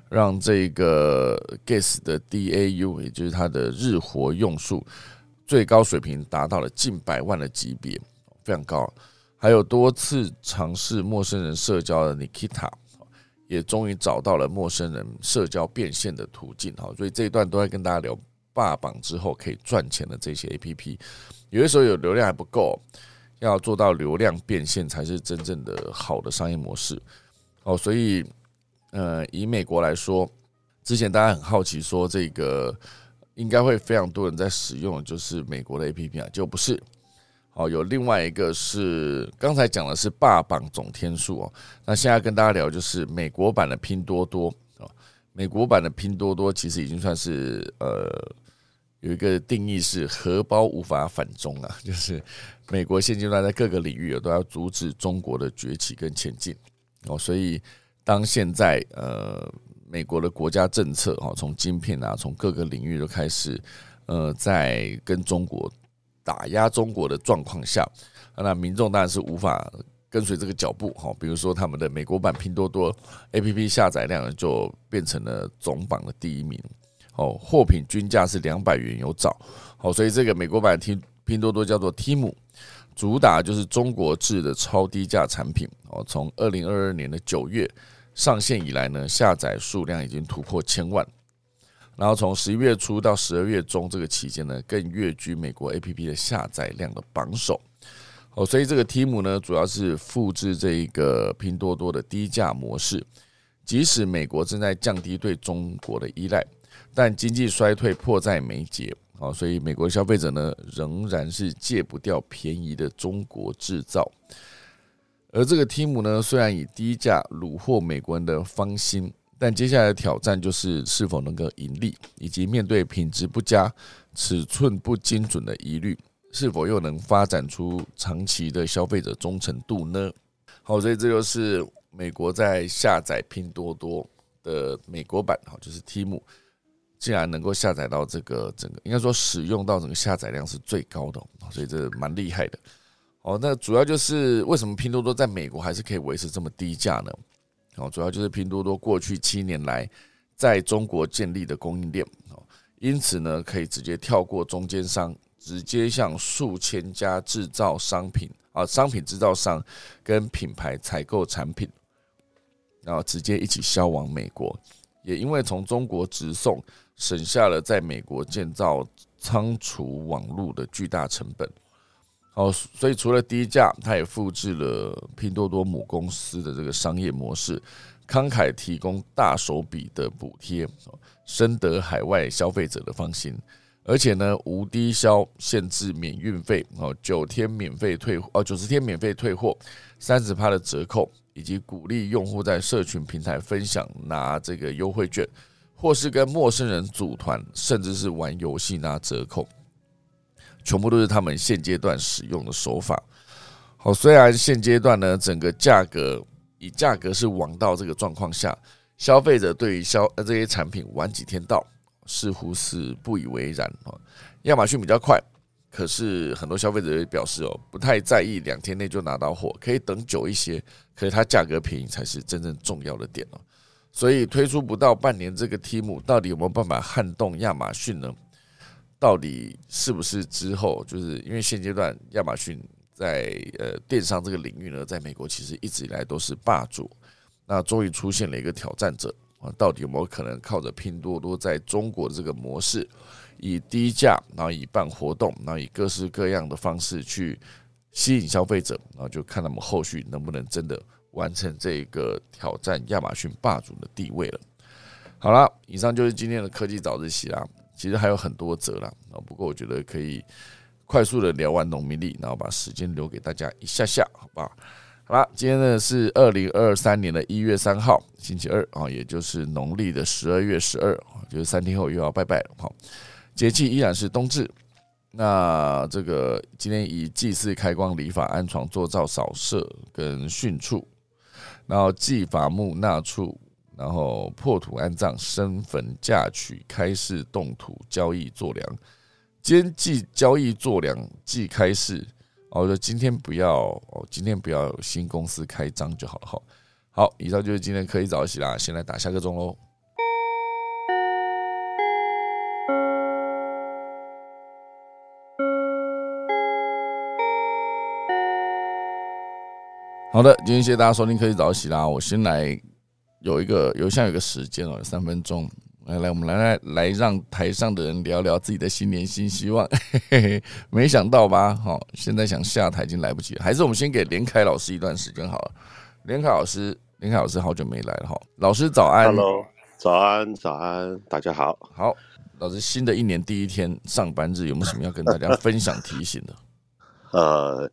让这个 Gas 的 D A U，也就是它的日活用数最高水平达到了近百万的级别，非常高。还有多次尝试陌生人社交的 Nikita。也终于找到了陌生人社交变现的途径好，所以这一段都在跟大家聊霸榜之后可以赚钱的这些 A P P。有的时候有流量还不够，要做到流量变现才是真正的好的商业模式。哦，所以呃，以美国来说，之前大家很好奇说这个应该会非常多人在使用，就是美国的 A P P 啊，就不是。哦，有另外一个是刚才讲的是霸榜总天数哦，那现在跟大家聊就是美国版的拼多多哦，美国版的拼多多其实已经算是呃有一个定义是荷包无法反中啊，就是美国现阶段在各个领域都要阻止中国的崛起跟前进哦，所以当现在呃美国的国家政策哦，从晶片啊，从各个领域都开始呃在跟中国。打压中国的状况下，那民众当然是无法跟随这个脚步哈。比如说，他们的美国版拼多多 APP 下载量就变成了总榜的第一名哦，货品均价是两百元有找好，所以这个美国版拼拼多多叫做 Tim，主打就是中国制的超低价产品哦。从二零二二年的九月上线以来呢，下载数量已经突破千万。然后从十一月初到十二月中这个期间呢，更跃居美国 A P P 的下载量的榜首。哦，所以这个 Tim 呢，主要是复制这一个拼多多的低价模式。即使美国正在降低对中国的依赖，但经济衰退迫在眉睫。啊，所以美国消费者呢，仍然是戒不掉便宜的中国制造。而这个 Tim 呢，虽然以低价虏获美国人的芳心。但接下来的挑战就是是否能够盈利，以及面对品质不佳、尺寸不精准的疑虑，是否又能发展出长期的消费者忠诚度呢？好，所以这就是美国在下载拼多多的美国版，好，就是 Tim，竟然能够下载到这个整个，应该说使用到整个下载量是最高的，所以这蛮厉害的。哦，那主要就是为什么拼多多在美国还是可以维持这么低价呢？哦，主要就是拼多多过去七年来在中国建立的供应链哦，因此呢，可以直接跳过中间商，直接向数千家制造商品啊，商品制造商跟品牌采购产品，然后直接一起销往美国。也因为从中国直送，省下了在美国建造仓储网络的巨大成本。哦，所以除了低价，它也复制了拼多多母公司的这个商业模式，慷慨提供大手笔的补贴，深得海外消费者的芳心。而且呢，无低消，限制免运费，哦，九天免费退，哦，九十天免费退货，三十趴的折扣，以及鼓励用户在社群平台分享拿这个优惠券，或是跟陌生人组团，甚至是玩游戏拿折扣。全部都是他们现阶段使用的手法。好，虽然现阶段呢，整个价格以价格是王道这个状况下，消费者对于消呃这些产品晚几天到，似乎是不以为然哦。亚马逊比较快，可是很多消费者也表示哦，不太在意两天内就拿到货，可以等久一些，可是它价格便宜才是真正重要的点哦。所以推出不到半年，这个 Tim 到底有没有办法撼动亚马逊呢？到底是不是之后，就是因为现阶段亚马逊在呃电商这个领域呢，在美国其实一直以来都是霸主，那终于出现了一个挑战者啊，到底有没有可能靠着拼多多在中国的这个模式，以低价，然后以办活动，然后以各式各样的方式去吸引消费者，然后就看他们后续能不能真的完成这个挑战亚马逊霸主的地位了。好了，以上就是今天的科技早自习啦。其实还有很多则啦，啊，不过我觉得可以快速的聊完农民历，然后把时间留给大家一下下，好不好？啦，今天呢是二零二三年的一月三号，星期二啊，也就是农历的十二月十二，就是三天后又要拜拜了。好，节气依然是冬至。那这个今天以祭祀、开光、礼法、安床、做灶、扫舍跟训畜，然后祭伐木、纳畜。然后破土安葬、生坟嫁娶、开市动土、交易做粮，兼既交易做粮既开市。哦，就今天不要哦，今天不要新公司开张就好了哈。好，以上就是今天可以早起啦，先来打下个钟喽。好的，今天谢谢大家收听可以早起啦，我先来。有一个邮箱有个时间哦，三分钟，来来，我们来来来，让台上的人聊聊自己的新年新希望。嘿嘿嘿，没想到吧？好，现在想下台已经来不及了，还是我们先给连凯老师一段时间好了。连凯老师，连凯老师好久没来了哈。老师早安，Hello，早安，早安，大家好。好，老师，新的一年第一天上班日，有没有什么要跟大家分享提醒的？呃，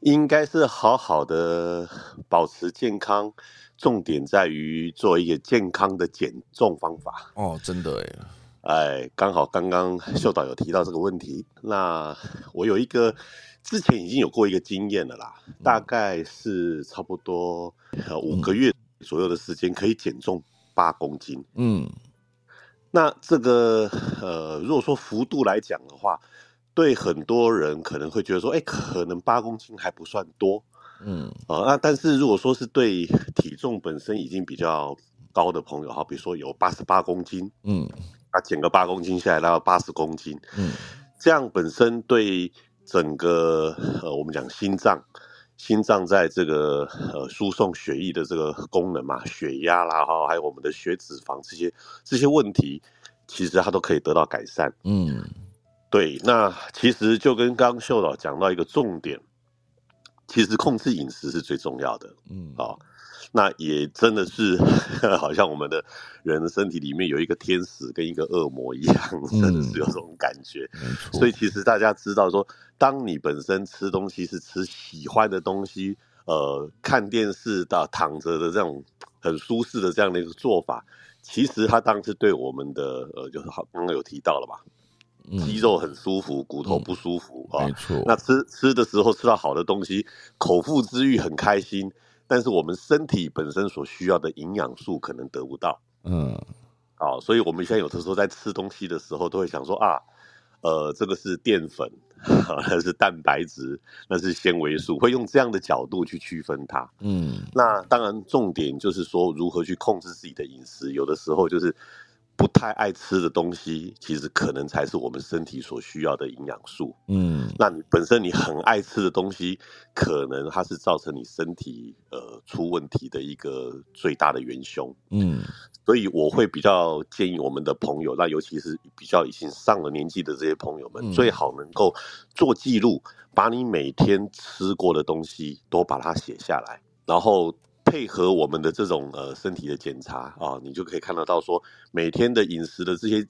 应该是好好的保持健康。重点在于做一个健康的减重方法。哦，真的哎，哎，刚好刚刚秀导有提到这个问题，那我有一个之前已经有过一个经验了啦，大概是差不多五个月左右的时间可以减重八公斤，嗯，那这个呃，如果说幅度来讲的话，对很多人可能会觉得说，哎，可能八公斤还不算多。嗯，啊，那但是如果说是对体重本身已经比较高的朋友哈，比如说有八十八公斤，嗯，那减个八公斤下来到八十公斤，嗯，这样本身对整个呃我们讲心脏，心脏在这个呃输送血液的这个功能嘛，血压啦哈，还有我们的血脂肪这些这些问题，其实它都可以得到改善。嗯，对，那其实就跟刚秀导讲到一个重点。其实控制饮食是最重要的，嗯，好，那也真的是 好像我们的人的身体里面有一个天使跟一个恶魔一样，真的是有这种感觉。所以其实大家知道说，当你本身吃东西是吃喜欢的东西，呃，看电视到躺着的这种很舒适的这样的一个做法，其实它当然是对我们的呃，就是好刚刚有提到了嘛。肌肉很舒服，骨头不舒服啊。没错。那吃吃的时候吃到好的东西，口腹之欲很开心，但是我们身体本身所需要的营养素可能得不到。嗯。好，所以我们现在有的时候在吃东西的时候，都会想说啊，呃，这个是淀粉，那是蛋白质，那是纤维素，会用这样的角度去区分它。嗯。那当然，重点就是说如何去控制自己的饮食，有的时候就是。不太爱吃的东西，其实可能才是我们身体所需要的营养素。嗯，那你本身你很爱吃的东西，可能它是造成你身体呃出问题的一个最大的元凶。嗯，所以我会比较建议我们的朋友，那尤其是比较已经上了年纪的这些朋友们，最好能够做记录，把你每天吃过的东西都把它写下来，然后。配合我们的这种呃身体的检查啊，你就可以看得到说每天的饮食的这些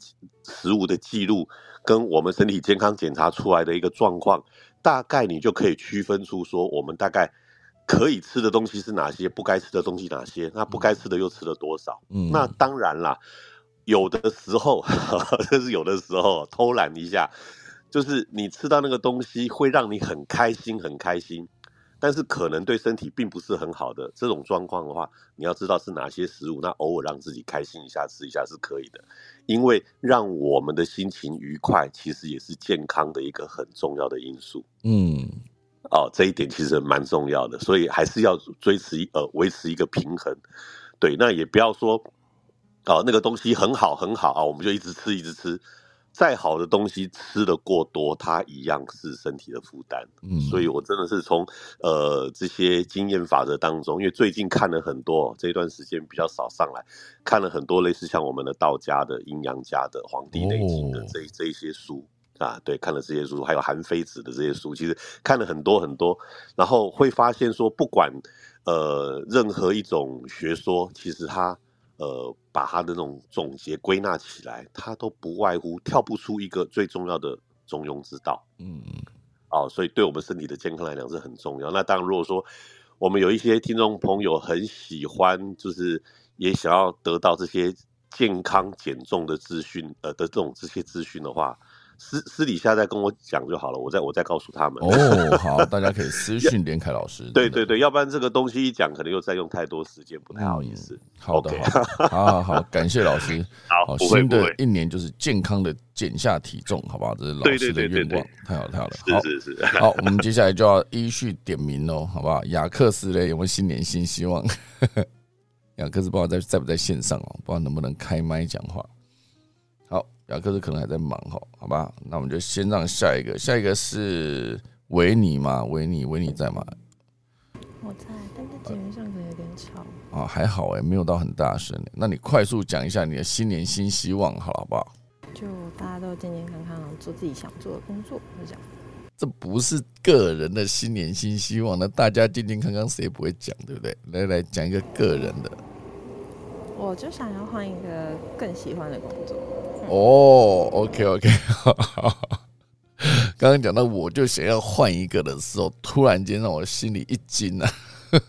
食物的记录，跟我们身体健康检查出来的一个状况，大概你就可以区分出说我们大概可以吃的东西是哪些，不该吃的东西哪些，那不该吃的又吃了多少？嗯，那当然啦，有的时候就是 有的时候偷懒一下，就是你吃到那个东西会让你很开心，很开心。但是可能对身体并不是很好的这种状况的话，你要知道是哪些食物，那偶尔让自己开心一下吃一下是可以的，因为让我们的心情愉快，其实也是健康的一个很重要的因素。嗯，哦，这一点其实蛮重要的，所以还是要追持呃维持一个平衡。对，那也不要说，哦那个东西很好很好啊，我们就一直吃一直吃。再好的东西吃的过多，它一样是身体的负担。嗯，所以我真的是从呃这些经验法则当中，因为最近看了很多，这段时间比较少上来，看了很多类似像我们的道家的、阴阳家的、黄帝内经的这这一些书啊，对，看了这些书，还有韩非子的这些书，其实看了很多很多，然后会发现说，不管呃任何一种学说，其实它。呃，把他的那种总结归纳起来，他都不外乎跳不出一个最重要的中庸之道。嗯嗯，哦，所以对我们身体的健康来讲是很重要。那当然，如果说我们有一些听众朋友很喜欢，就是也想要得到这些健康减重的资讯，呃的这种这些资讯的话。私私底下再跟我讲就好了，我再我再告诉他们。哦，好，大家可以私信连凯老师。对对对，要不然这个东西一讲，可能又再用太多时间，不太好意思。好的，好，好好好，感谢老师。好，新的一年就是健康的减下体重，好不好？这是老师的愿望。太好太好了。是是是。好，我们接下来就要依序点名喽，好不好？雅克斯嘞，有没有新年新希望？雅克斯不知道在在不在线上哦，不知道能不能开麦讲话。雅克斯可能还在忙哈，好吧，那我们就先让下一个，下一个是维尼嘛，维尼，维尼在吗？我在，但是节目上可能有点吵。啊，还好哎，没有到很大声。那你快速讲一下你的新年新希望，好不好？就大家都健健康康，做自己想做的工作，就这样。这不是个人的新年新希望，那大家健健康康，谁不会讲，对不对？来来讲一个个人的。我就想要换一个更喜欢的工作。哦，OK OK，刚刚讲到我就想要换一个的时候，突然间让我心里一惊啊！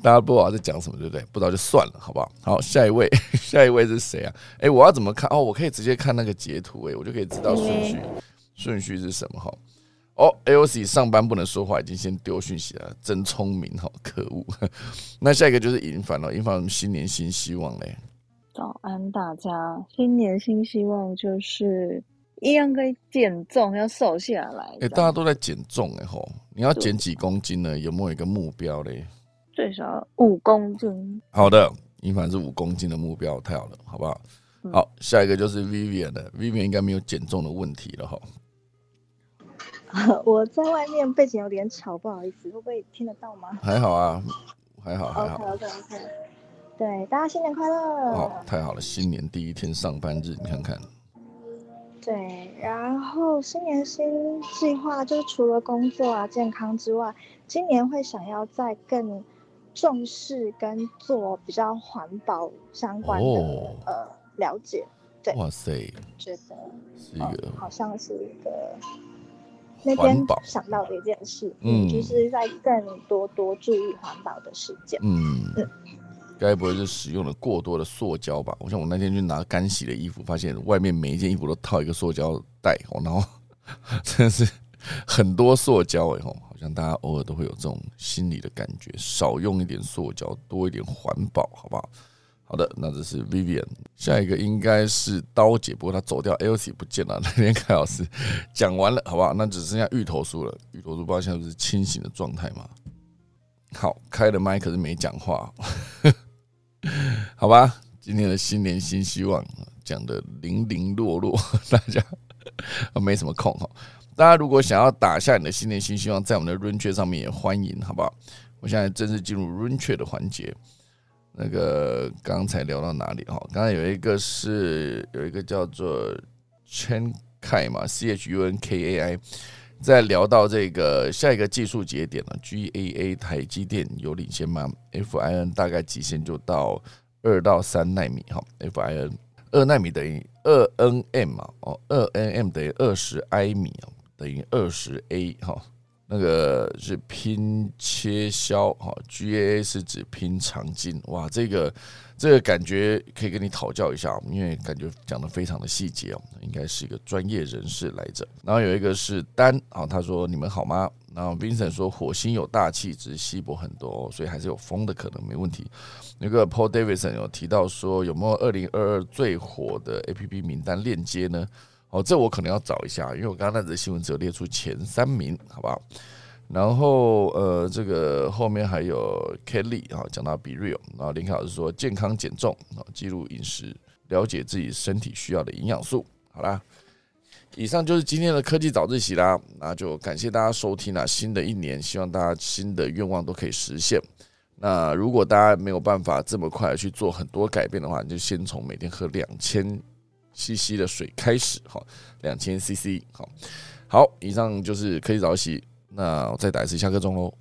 大家不知道在讲什么，对不对？不知道就算了，好不好？好，下一位，下一位是谁啊？哎，我要怎么看？哦，我可以直接看那个截图，哎，我就可以知道顺序，顺序是什么？哈，哦，AOC 上班不能说话，已经先丢讯息了，真聪明，哈，可恶。那下一个就是银凡了，银凡新年新希望嘞。早安，大家！新年新希望就是一样可以减重，要瘦下来。哎，大家都在减重哎吼，你要减几公斤呢？有没有一个目标嘞？最少五公斤。好的，银凡是五公斤的目标，太好了，好不好？好，下一个就是 Vivian 的，Vivian 应该没有减重的问题了哈。我在外面背景有点吵，不好意思，会不会听得到吗？还好啊，还好 还好。OK OK OK。对，大家新年快乐！哦，太好了，新年第一天上班日，你看看。对，然后新年新计划就是除了工作啊、健康之外，今年会想要再更重视跟做比较环保相关的呃了解。对，哇塞，觉得是一个好像是一个那天想到的一件事，嗯，就是在更多多注意环保的事件，嗯嗯。该不会是使用了过多的塑胶吧？我想我那天去拿干洗的衣服，发现外面每一件衣服都套一个塑胶袋，然后 真的是很多塑胶哎吼，好像大家偶尔都会有这种心理的感觉，少用一点塑胶，多一点环保，好不好？好的，那这是 Vivian，下一个应该是刀姐，不过她走掉，Elsie 不见了。那天凯老师讲完了，好不好？那只剩下芋头叔了，芋头叔不知道现在是清醒的状态吗？好，开了麦可是没讲话。好吧，今天的新年新希望讲的零零落落，大家没什么空哈。大家如果想要打下你的新年新希望，在我们的 Run 圈上面也欢迎，好不好？我现在正式进入 Run 圈的环节。那个刚才聊到哪里哈？刚才有一个是有一个叫做 Chen Kai 嘛，C H U N K A I，在聊到这个下一个技术节点了，G A A 台积电有领先吗？F I N 大概极限就到。二到三纳米哈，F I N 二纳米等于二 N M 嘛，哦，二 N M 等于二十埃米哦，等于二十 A 哈，那个是拼切削哈，G A A 是指拼长径，哇，这个这个感觉可以跟你讨教一下，因为感觉讲的非常的细节哦，应该是一个专业人士来着。然后有一个是丹啊，他说你们好吗？然后 Vincent 说火星有大气，只是稀薄很多，所以还是有风的可能，没问题。那个 Paul Davidson 有提到说有没有二零二二最火的 A P P 名单链接呢？哦，这我可能要找一下，因为我刚刚那则新闻只有列出前三名，好不好？然后呃，这个后面还有 Kelly 啊，讲到 Be Real，然后林凯老师说健康减重啊，记录饮食，了解自己身体需要的营养素。好啦。以上就是今天的科技早自习啦，那就感谢大家收听啦。新的一年，希望大家新的愿望都可以实现。那如果大家没有办法这么快去做很多改变的话，你就先从每天喝两千 CC 的水开始，好，两千 CC，好，好，以上就是可以早自习。那我再打一次下课钟喽。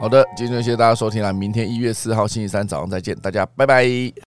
好的，今天就谢谢大家收听了。明天一月四号星期三早上再见，大家拜拜。